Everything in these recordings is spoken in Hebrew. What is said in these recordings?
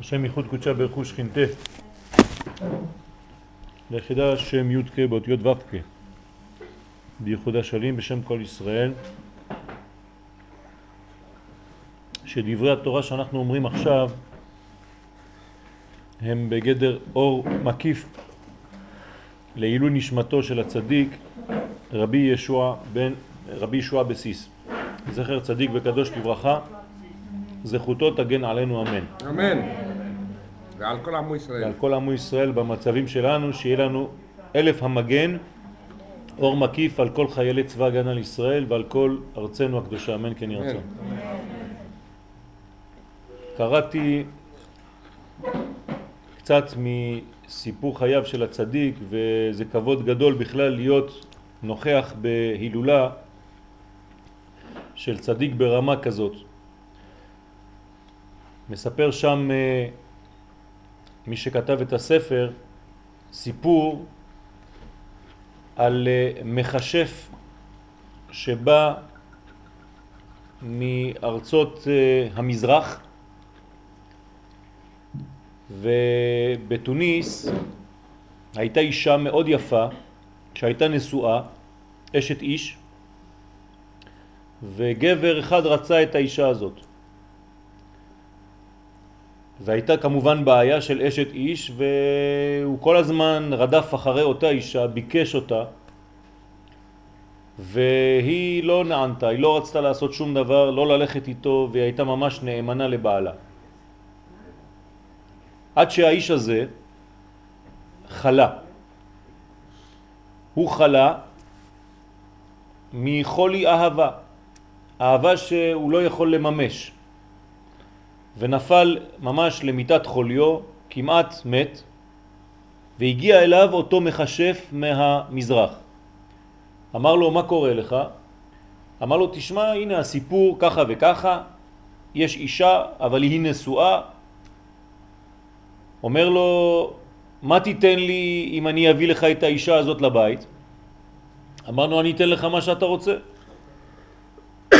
השם ייחוד קודשה ברכו שכינתה ליחידה שם י' כ' באותיות ו' כ' בייחוד השלים בשם כל ישראל שדברי התורה שאנחנו אומרים עכשיו הם בגדר אור מקיף לעילוי נשמתו של הצדיק רבי ישוע בן רבי ישוע בסיס זכר צדיק וקדוש לברכה זכותו תגן עלינו אמן. אמן. ועל כל עמו ישראל. ועל כל עמו ישראל במצבים שלנו, שיהיה לנו אלף המגן, אור מקיף על כל חיילי צבא הגנה לישראל ועל כל ארצנו הקדושה, אמן כן ירצון. קראתי קצת מסיפור חייו של הצדיק וזה כבוד גדול בכלל להיות נוכח בהילולה של צדיק ברמה כזאת. מספר שם אה, מי שכתב את הספר סיפור על אה, מכשף שבא מארצות אה, המזרח ובתוניס הייתה אישה מאוד יפה שהייתה נשואה, אשת איש, וגבר אחד רצה את האישה הזאת. והייתה כמובן בעיה של אשת איש והוא כל הזמן רדף אחרי אותה אישה, ביקש אותה והיא לא נענתה, היא לא רצתה לעשות שום דבר, לא ללכת איתו והיא הייתה ממש נאמנה לבעלה. עד שהאיש הזה חלה. הוא חלה מחולי אהבה, אהבה שהוא לא יכול לממש. ונפל ממש למיטת חוליו, כמעט מת, והגיע אליו אותו מחשף מהמזרח. אמר לו, מה קורה לך? אמר לו, תשמע, הנה הסיפור ככה וככה, יש אישה, אבל היא נשואה. אומר לו, מה תיתן לי אם אני אביא לך את האישה הזאת לבית? אמרנו, אני אתן לך מה שאתה רוצה.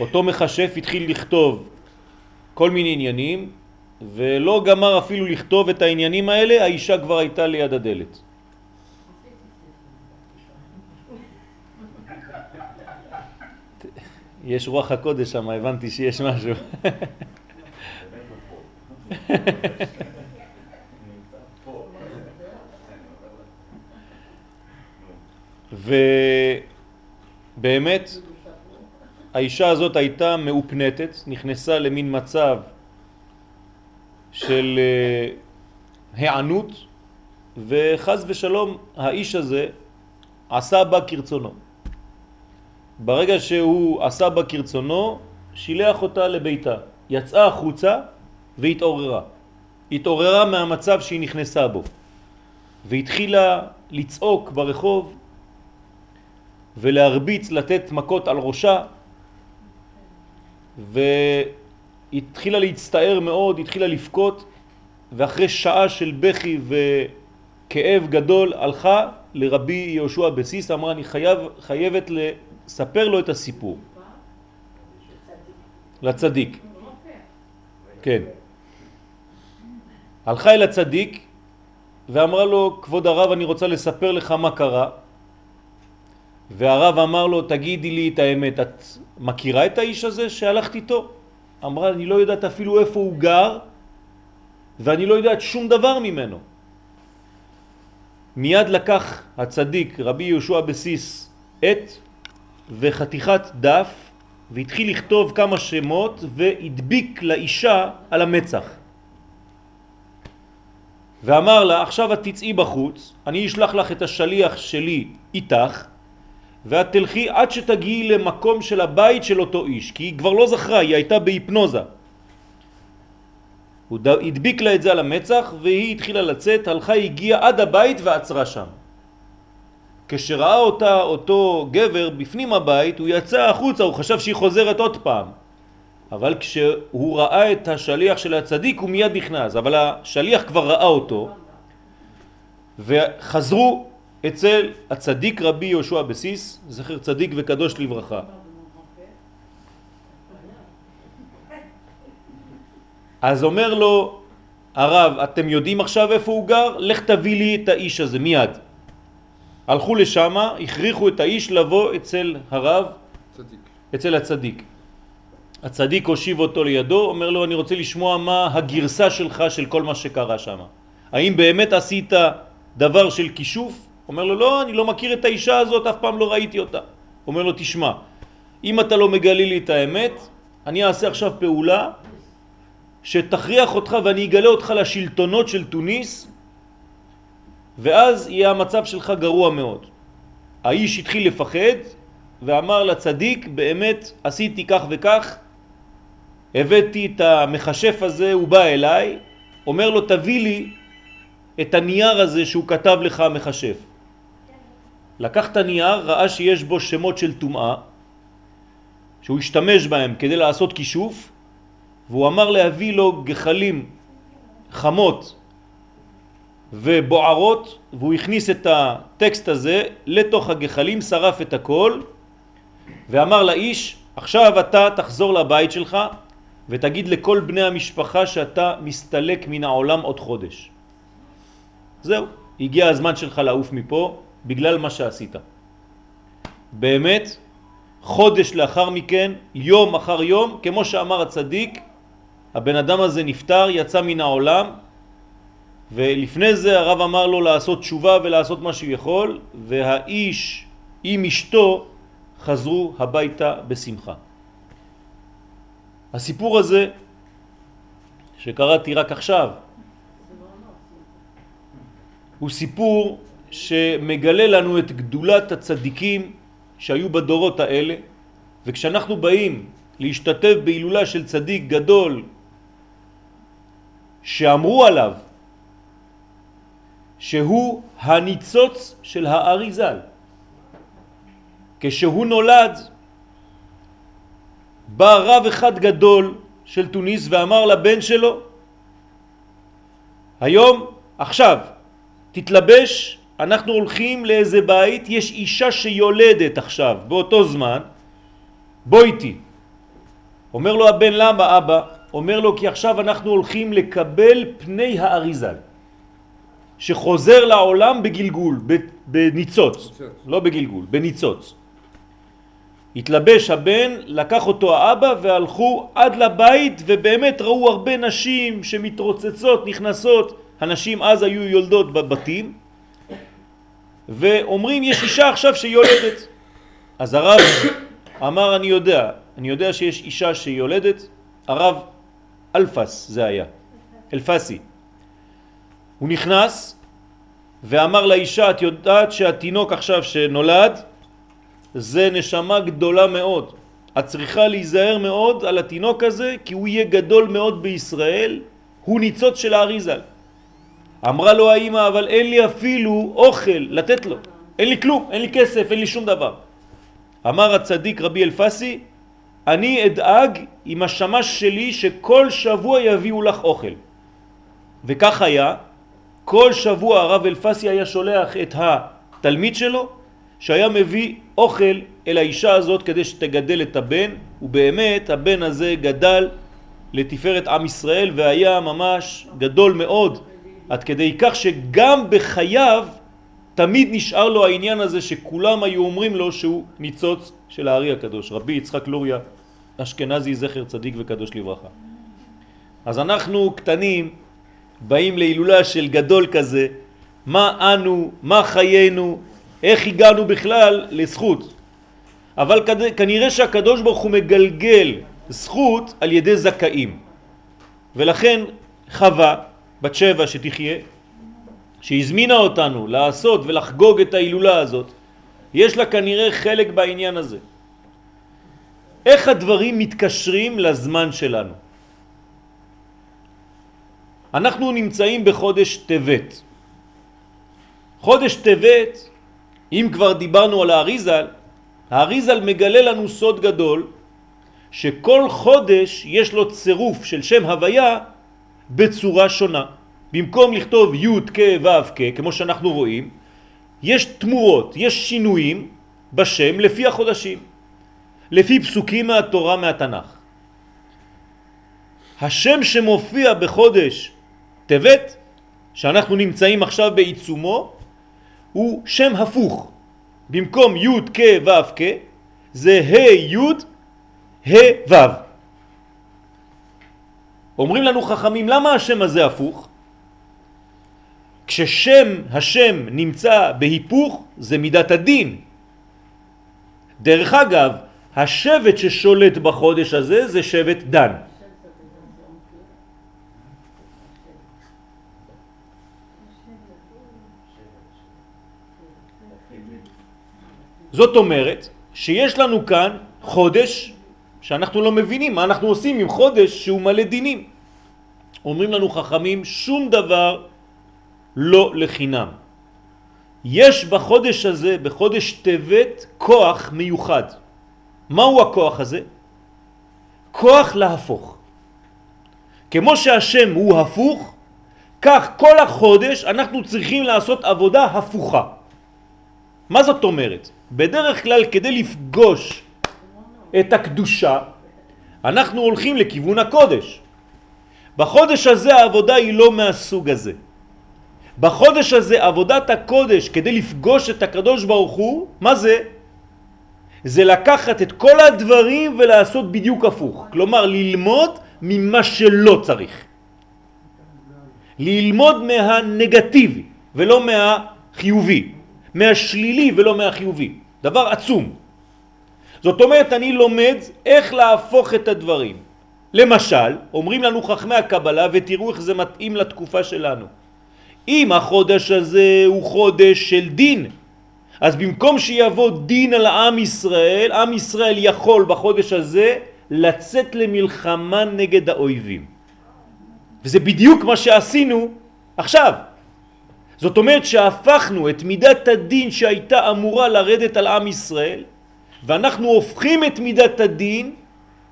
אותו מחשף התחיל לכתוב כל מיני עניינים, ולא גמר אפילו לכתוב את העניינים האלה, האישה כבר הייתה ליד הדלת. יש רוח הקודש שם, הבנתי שיש משהו. ובאמת האישה הזאת הייתה מאופנתת, נכנסה למין מצב של אה, הענות וחז ושלום האיש הזה עשה בה כרצונו. ברגע שהוא עשה בה כרצונו, שילח אותה לביתה, יצאה החוצה והתעוררה. התעוררה מהמצב שהיא נכנסה בו והתחילה לצעוק ברחוב ולהרביץ, לתת מכות על ראשה והתחילה להצטער מאוד, התחילה לפקות, ואחרי שעה של בכי וכאב גדול הלכה לרבי יהושע בסיס, אמרה אני חייב, חייבת לספר לו את הסיפור. לצדיק. כן. הלכה אל הצדיק ואמרה לו, כבוד הרב, אני רוצה לספר לך מה קרה. והרב אמר לו, תגידי לי את האמת, את מכירה את האיש הזה שהלכת איתו? אמרה, אני לא יודעת אפילו איפה הוא גר, ואני לא יודעת שום דבר ממנו. מיד לקח הצדיק רבי יהושע בסיס את וחתיכת דף והתחיל לכתוב כמה שמות והדביק לאישה על המצח. ואמר לה, עכשיו את תצאי בחוץ, אני אשלח לך את השליח שלי איתך, ואת תלכי עד שתגיעי למקום של הבית של אותו איש, כי היא כבר לא זכרה, היא הייתה בהיפנוזה. הוא הדביק לה את זה על המצח והיא התחילה לצאת, הלכה, הגיעה עד הבית ועצרה שם. כשראה אותה, אותו גבר בפנים הבית, הוא יצא החוצה, הוא חשב שהיא חוזרת עוד פעם. אבל כשהוא ראה את השליח של הצדיק הוא מיד נכנס, אבל השליח כבר ראה אותו וחזרו אצל הצדיק רבי יהושע בסיס, זכר צדיק וקדוש לברכה. אז אומר לו הרב, אתם יודעים עכשיו איפה הוא גר? לך תביא לי את האיש הזה מיד. הלכו לשם, הכריחו את האיש לבוא אצל הרב, צדיק. אצל הצדיק. הצדיק הושיב אותו לידו, אומר לו, אני רוצה לשמוע מה הגרסה שלך של כל מה שקרה שם. האם באמת עשית דבר של כישוף? אומר לו, לא, אני לא מכיר את האישה הזאת, אף פעם לא ראיתי אותה. אומר לו, תשמע, אם אתה לא מגלי לי את האמת, אני אעשה עכשיו פעולה שתכריח אותך ואני אגלה אותך לשלטונות של טוניס ואז יהיה המצב שלך גרוע מאוד. האיש התחיל לפחד ואמר לצדיק, באמת עשיתי כך וכך, הבאתי את המחשף הזה, הוא בא אליי, אומר לו תביא לי את הנייר הזה שהוא כתב לך המחשף. לקח את הנייר, ראה שיש בו שמות של טומאה, שהוא השתמש בהם כדי לעשות כישוף, והוא אמר להביא לו גחלים חמות ובוערות, והוא הכניס את הטקסט הזה לתוך הגחלים, שרף את הכל, ואמר לאיש, עכשיו אתה תחזור לבית שלך ותגיד לכל בני המשפחה שאתה מסתלק מן העולם עוד חודש. זהו, הגיע הזמן שלך לעוף מפה בגלל מה שעשית. באמת, חודש לאחר מכן, יום אחר יום, כמו שאמר הצדיק, הבן אדם הזה נפטר, יצא מן העולם, ולפני זה הרב אמר לו לעשות תשובה ולעשות מה שהוא יכול, והאיש עם אשתו חזרו הביתה בשמחה. הסיפור הזה שקראתי רק עכשיו הוא סיפור שמגלה לנו את גדולת הצדיקים שהיו בדורות האלה וכשאנחנו באים להשתתף בהילולה של צדיק גדול שאמרו עליו שהוא הניצוץ של האריזל. כשהוא נולד בא רב אחד גדול של טוניס ואמר לבן שלו היום, עכשיו, תתלבש, אנחנו הולכים לאיזה בית, יש אישה שיולדת עכשיו, באותו זמן, בוא איתי. אומר לו הבן, למה אבא? אומר לו כי עכשיו אנחנו הולכים לקבל פני האריזל שחוזר לעולם בגלגול, בניצוץ, לא בגלגול, בניצוץ. התלבש הבן, לקח אותו האבא והלכו עד לבית ובאמת ראו הרבה נשים שמתרוצצות, נכנסות, הנשים אז היו יולדות בבתים ואומרים יש אישה עכשיו שיולדת אז הרב אמר אני יודע, אני יודע שיש אישה שיולדת, הרב אלפס זה היה, אלפסי. הוא נכנס ואמר לאישה, את יודעת שהתינוק עכשיו שנולד זה נשמה גדולה מאוד. את צריכה להיזהר מאוד על התינוק הזה כי הוא יהיה גדול מאוד בישראל, הוא ניצוץ של האריזל. אמרה לו האמא, אבל אין לי אפילו אוכל לתת לו, אין לי כלום, אין לי כסף, אין לי שום דבר. אמר הצדיק רבי אלפסי, אני אדאג עם השמש שלי שכל שבוע יביאו לך אוכל. וכך היה, כל שבוע הרב אלפסי היה שולח את התלמיד שלו שהיה מביא אוכל אל האישה הזאת כדי שתגדל את הבן, ובאמת הבן הזה גדל לתפארת עם ישראל והיה ממש גדול מאוד, עד כדי כך שגם בחייו תמיד נשאר לו העניין הזה שכולם היו אומרים לו שהוא ניצוץ של הארי הקדוש, רבי יצחק לוריה אשכנזי זכר צדיק וקדוש לברכה. אז אנחנו קטנים באים להילולה של גדול כזה, מה אנו, מה חיינו, איך הגענו בכלל לזכות. אבל כנראה שהקדוש ברוך הוא מגלגל זכות על ידי זכאים. ולכן חווה, בת שבע שתחיה, שהזמינה אותנו לעשות ולחגוג את ההילולה הזאת, יש לה כנראה חלק בעניין הזה. איך הדברים מתקשרים לזמן שלנו? אנחנו נמצאים בחודש טבת. חודש טבת, אם כבר דיברנו על האריזל, האריזל מגלה לנו סוד גדול שכל חודש יש לו צירוף של שם הוויה בצורה שונה. במקום לכתוב י' כ' ו' כ', כמו שאנחנו רואים, יש תמורות, יש שינויים בשם לפי החודשים, לפי פסוקים מהתורה מהתנ"ך. השם שמופיע בחודש טבת, שאנחנו נמצאים עכשיו בעיצומו, הוא שם הפוך. במקום י' כ' ו' כ', זה ה' י' ה' ו'. אומרים לנו חכמים, למה השם הזה הפוך? כששם השם נמצא בהיפוך זה מידת הדין. דרך אגב, השבט ששולט בחודש הזה זה שבט דן. זאת אומרת שיש לנו כאן חודש שאנחנו לא מבינים מה אנחנו עושים עם חודש שהוא מלא דינים. אומרים לנו חכמים שום דבר לא לחינם. יש בחודש הזה, בחודש טבת, כוח מיוחד. מהו הכוח הזה? כוח להפוך. כמו שהשם הוא הפוך, כך כל החודש אנחנו צריכים לעשות עבודה הפוכה. מה זאת אומרת? בדרך כלל כדי לפגוש את הקדושה, אנחנו הולכים לכיוון הקודש. בחודש הזה העבודה היא לא מהסוג הזה. בחודש הזה עבודת הקודש כדי לפגוש את הקדוש ברוך הוא, מה זה? זה לקחת את כל הדברים ולעשות בדיוק הפוך. כלומר, ללמוד ממה שלא צריך. ללמוד מהנגטיבי ולא מהחיובי. מהשלילי ולא מהחיובי. דבר עצום. זאת אומרת, אני לומד איך להפוך את הדברים. למשל, אומרים לנו חכמי הקבלה, ותראו איך זה מתאים לתקופה שלנו. אם החודש הזה הוא חודש של דין, אז במקום שיבוא דין על עם ישראל, עם ישראל יכול בחודש הזה לצאת למלחמה נגד האויבים. וזה בדיוק מה שעשינו עכשיו. זאת אומרת שהפכנו את מידת הדין שהייתה אמורה לרדת על עם ישראל, ואנחנו הופכים את מידת הדין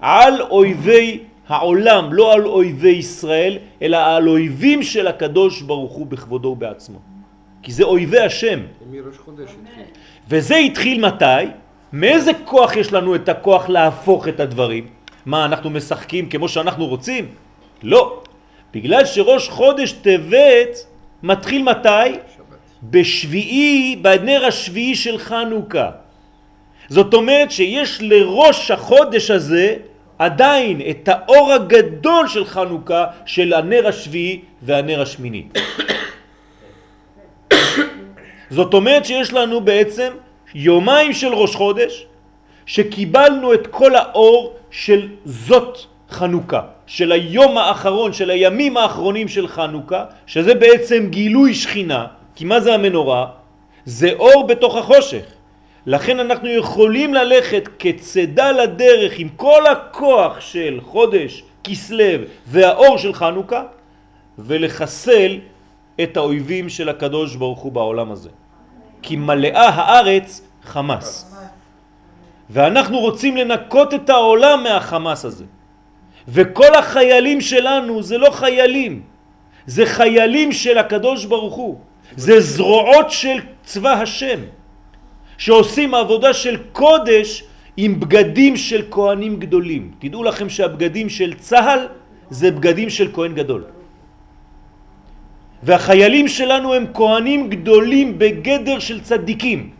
על אויבי העולם, לא על אויבי ישראל, אלא על אויבים של הקדוש ברוך הוא בכבודו ובעצמו. כי זה אויבי השם. וזה התחיל מתי? מאיזה כוח יש לנו את הכוח להפוך את הדברים? מה, אנחנו משחקים כמו שאנחנו רוצים? לא. בגלל שראש חודש טבת מתחיל מתי? שבת. בשביעי, בנר השביעי של חנוכה. זאת אומרת שיש לראש החודש הזה עדיין את האור הגדול של חנוכה של הנר השביעי והנר השמיני. זאת אומרת שיש לנו בעצם יומיים של ראש חודש שקיבלנו את כל האור של זאת חנוכה, של היום האחרון, של הימים האחרונים של חנוכה, שזה בעצם גילוי שכינה, כי מה זה המנורה? זה אור בתוך החושך. לכן אנחנו יכולים ללכת כצדה לדרך עם כל הכוח של חודש כסלב והאור של חנוכה ולחסל את האויבים של הקדוש ברוך הוא בעולם הזה. כי מלאה הארץ חמאס. ואנחנו רוצים לנקות את העולם מהחמאס הזה. וכל החיילים שלנו זה לא חיילים, זה חיילים של הקדוש ברוך הוא. זה זרועות של צבא השם. שעושים עבודה של קודש עם בגדים של כהנים גדולים. תדעו לכם שהבגדים של צהל זה בגדים של כהן גדול. והחיילים שלנו הם כהנים גדולים בגדר של צדיקים.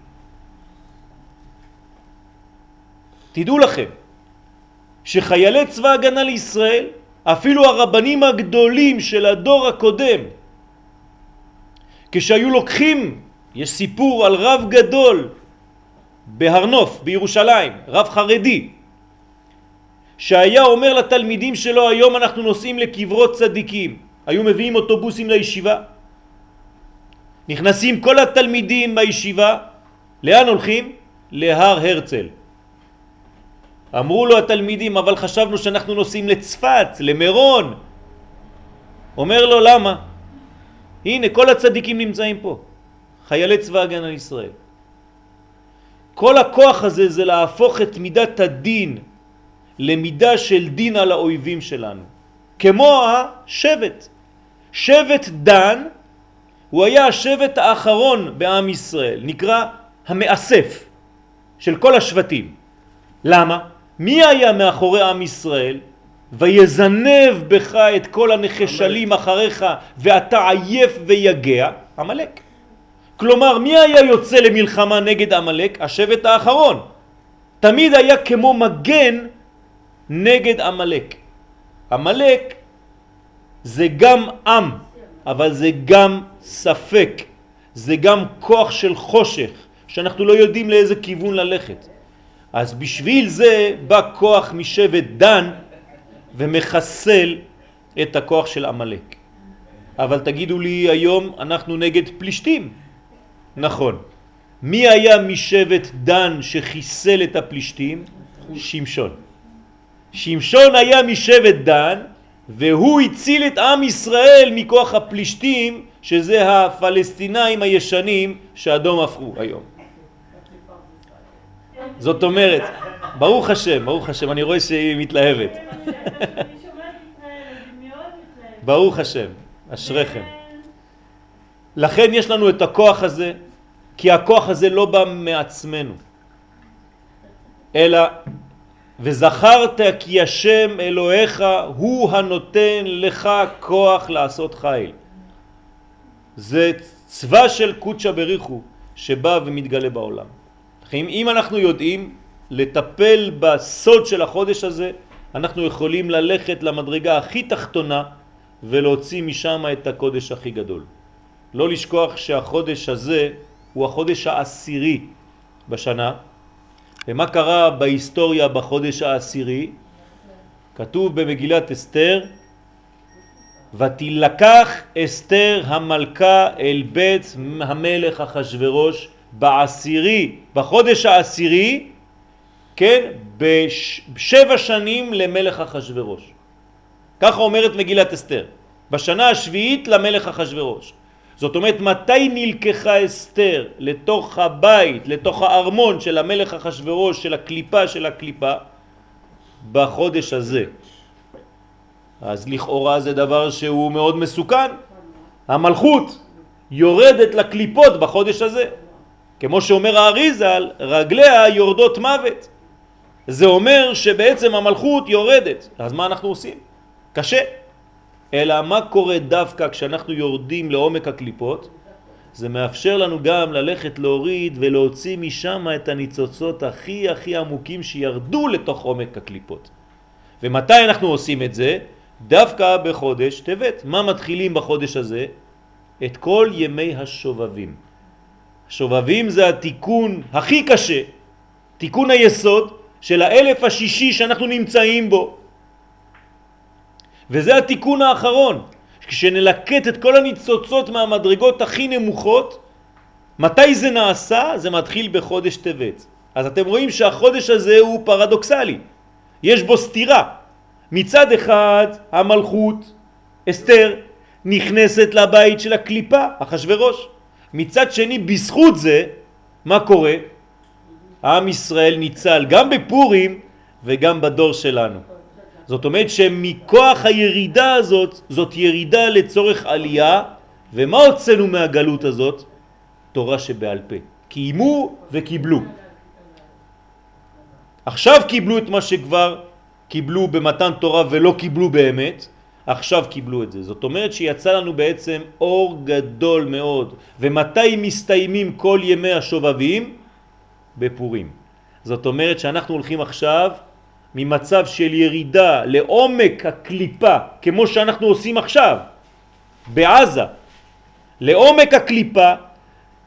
תדעו לכם שחיילי צבא הגנה לישראל, אפילו הרבנים הגדולים של הדור הקודם, כשהיו לוקחים, יש סיפור על רב גדול בהרנוף בירושלים, רב חרדי, שהיה אומר לתלמידים שלו היום אנחנו נוסעים לקברות צדיקים, היו מביאים אוטובוסים לישיבה, נכנסים כל התלמידים בישיבה, לאן הולכים? להר הרצל. אמרו לו התלמידים, אבל חשבנו שאנחנו נוסעים לצפת, למירון. אומר לו, למה? הנה, כל הצדיקים נמצאים פה, חיילי צבא הגנה לישראל. כל הכוח הזה זה להפוך את מידת הדין למידה של דין על האויבים שלנו. כמו השבט. שבט דן הוא היה השבט האחרון בעם ישראל, נקרא המאסף של כל השבטים. למה? מי היה מאחורי עם ישראל ויזנב בך את כל הנחשלים אחריך ואתה עייף ויגע, עמלק. כלומר, מי היה יוצא למלחמה נגד עמלק? השבט האחרון. תמיד היה כמו מגן נגד עמלק. עמלק זה גם עם, אבל זה גם ספק, זה גם כוח של חושך, שאנחנו לא יודעים לאיזה כיוון ללכת. אז בשביל זה בא כוח משבט דן ומחסל את הכוח של עמלק. אבל תגידו לי היום אנחנו נגד פלישתים. נכון. מי היה משבט דן שחיסל את הפלישתים? שמשון. שמשון היה משבט דן והוא הציל את עם ישראל מכוח הפלישתים שזה הפלסטינאים הישנים שאדום הפכו היום. זאת אומרת, ברוך השם, ברוך השם, אני רואה שהיא מתלהבת. ברוך השם, אשריכם. לכן יש לנו את הכוח הזה, כי הכוח הזה לא בא מעצמנו, אלא וזכרת כי השם אלוהיך הוא הנותן לך כוח לעשות חיל. זה צבא של קודשא בריחו שבא ומתגלה בעולם. אם אנחנו יודעים לטפל בסוד של החודש הזה, אנחנו יכולים ללכת למדרגה הכי תחתונה ולהוציא משם את הקודש הכי גדול. לא לשכוח שהחודש הזה הוא החודש העשירי בשנה, ומה קרה בהיסטוריה בחודש העשירי? כתוב במגילת אסתר, ותילקח אסתר המלכה אל בית המלך אחשורוש בעשירי, בחודש העשירי, כן, בשבע שנים למלך אחשורוש. ככה אומרת מגילת אסתר. בשנה השביעית למלך אחשורוש. זאת אומרת, מתי נלקחה אסתר לתוך הבית, לתוך הארמון של המלך אחשורוש, של הקליפה של הקליפה? בחודש הזה. אז לכאורה זה דבר שהוא מאוד מסוכן. המלכות יורדת לקליפות בחודש הזה. כמו שאומר האריזל, רגליה יורדות מוות. זה אומר שבעצם המלכות יורדת. אז מה אנחנו עושים? קשה. אלא מה קורה דווקא כשאנחנו יורדים לעומק הקליפות? זה מאפשר לנו גם ללכת להוריד ולהוציא משם את הניצוצות הכי הכי עמוקים שירדו לתוך עומק הקליפות. ומתי אנחנו עושים את זה? דווקא בחודש טבת. מה מתחילים בחודש הזה? את כל ימי השובבים. השובבים זה התיקון הכי קשה, תיקון היסוד של האלף השישי שאנחנו נמצאים בו. וזה התיקון האחרון. כשנלקט את כל הניצוצות מהמדרגות הכי נמוכות, מתי זה נעשה? זה מתחיל בחודש טבת. אז אתם רואים שהחודש הזה הוא פרדוקסלי. יש בו סתירה. מצד אחד המלכות, אסתר, נכנסת לבית של הקליפה, אחשורוש. מצד שני, בזכות זה, מה קורה? עם ישראל ניצל גם בפורים וגם בדור שלנו. זאת אומרת שמכוח הירידה הזאת, זאת ירידה לצורך עלייה, ומה הוצאנו מהגלות הזאת? תורה שבעל פה. קיימו וקיבלו. עכשיו קיבלו את מה שכבר קיבלו במתן תורה ולא קיבלו באמת, עכשיו קיבלו את זה. זאת אומרת שיצא לנו בעצם אור גדול מאוד. ומתי מסתיימים כל ימי השובבים? בפורים. זאת אומרת שאנחנו הולכים עכשיו ממצב של ירידה לעומק הקליפה, כמו שאנחנו עושים עכשיו, בעזה, לעומק הקליפה,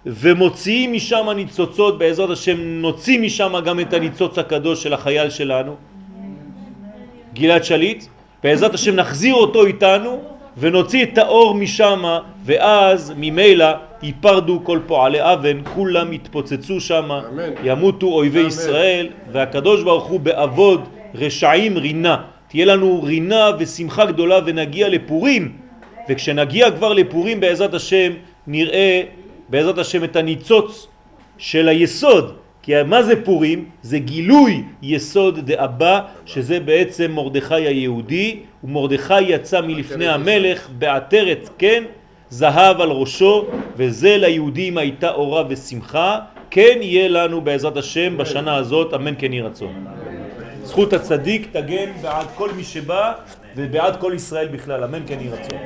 ומוציאים משם ניצוצות, בעזרת השם נוציא משם גם את הניצוץ הקדוש של החייל שלנו, גלעד שליט, בעזרת השם נחזיר אותו איתנו ונוציא את האור משם ואז ממילא ייפרדו כל פועלי אבן, כולם יתפוצצו שם, ימותו אויבי אמן. ישראל והקדוש ברוך הוא בעבוד רשעים רינה. תהיה לנו רינה ושמחה גדולה ונגיע לפורים. וכשנגיע כבר לפורים בעזרת השם נראה בעזרת השם את הניצוץ של היסוד. כי מה זה פורים? זה גילוי יסוד דאבא שזה בעצם מרדכי היהודי. ומרדכי יצא מלפני המלך בעטרת כן זהב על ראשו וזה ליהודים הייתה אורה ושמחה. כן יהיה לנו בעזרת השם בשנה הזאת אמן כן יהי רצון זכות הצדיק תגן בעד כל מי שבא ובעד כל ישראל בכלל, אמן כן יהי רצון.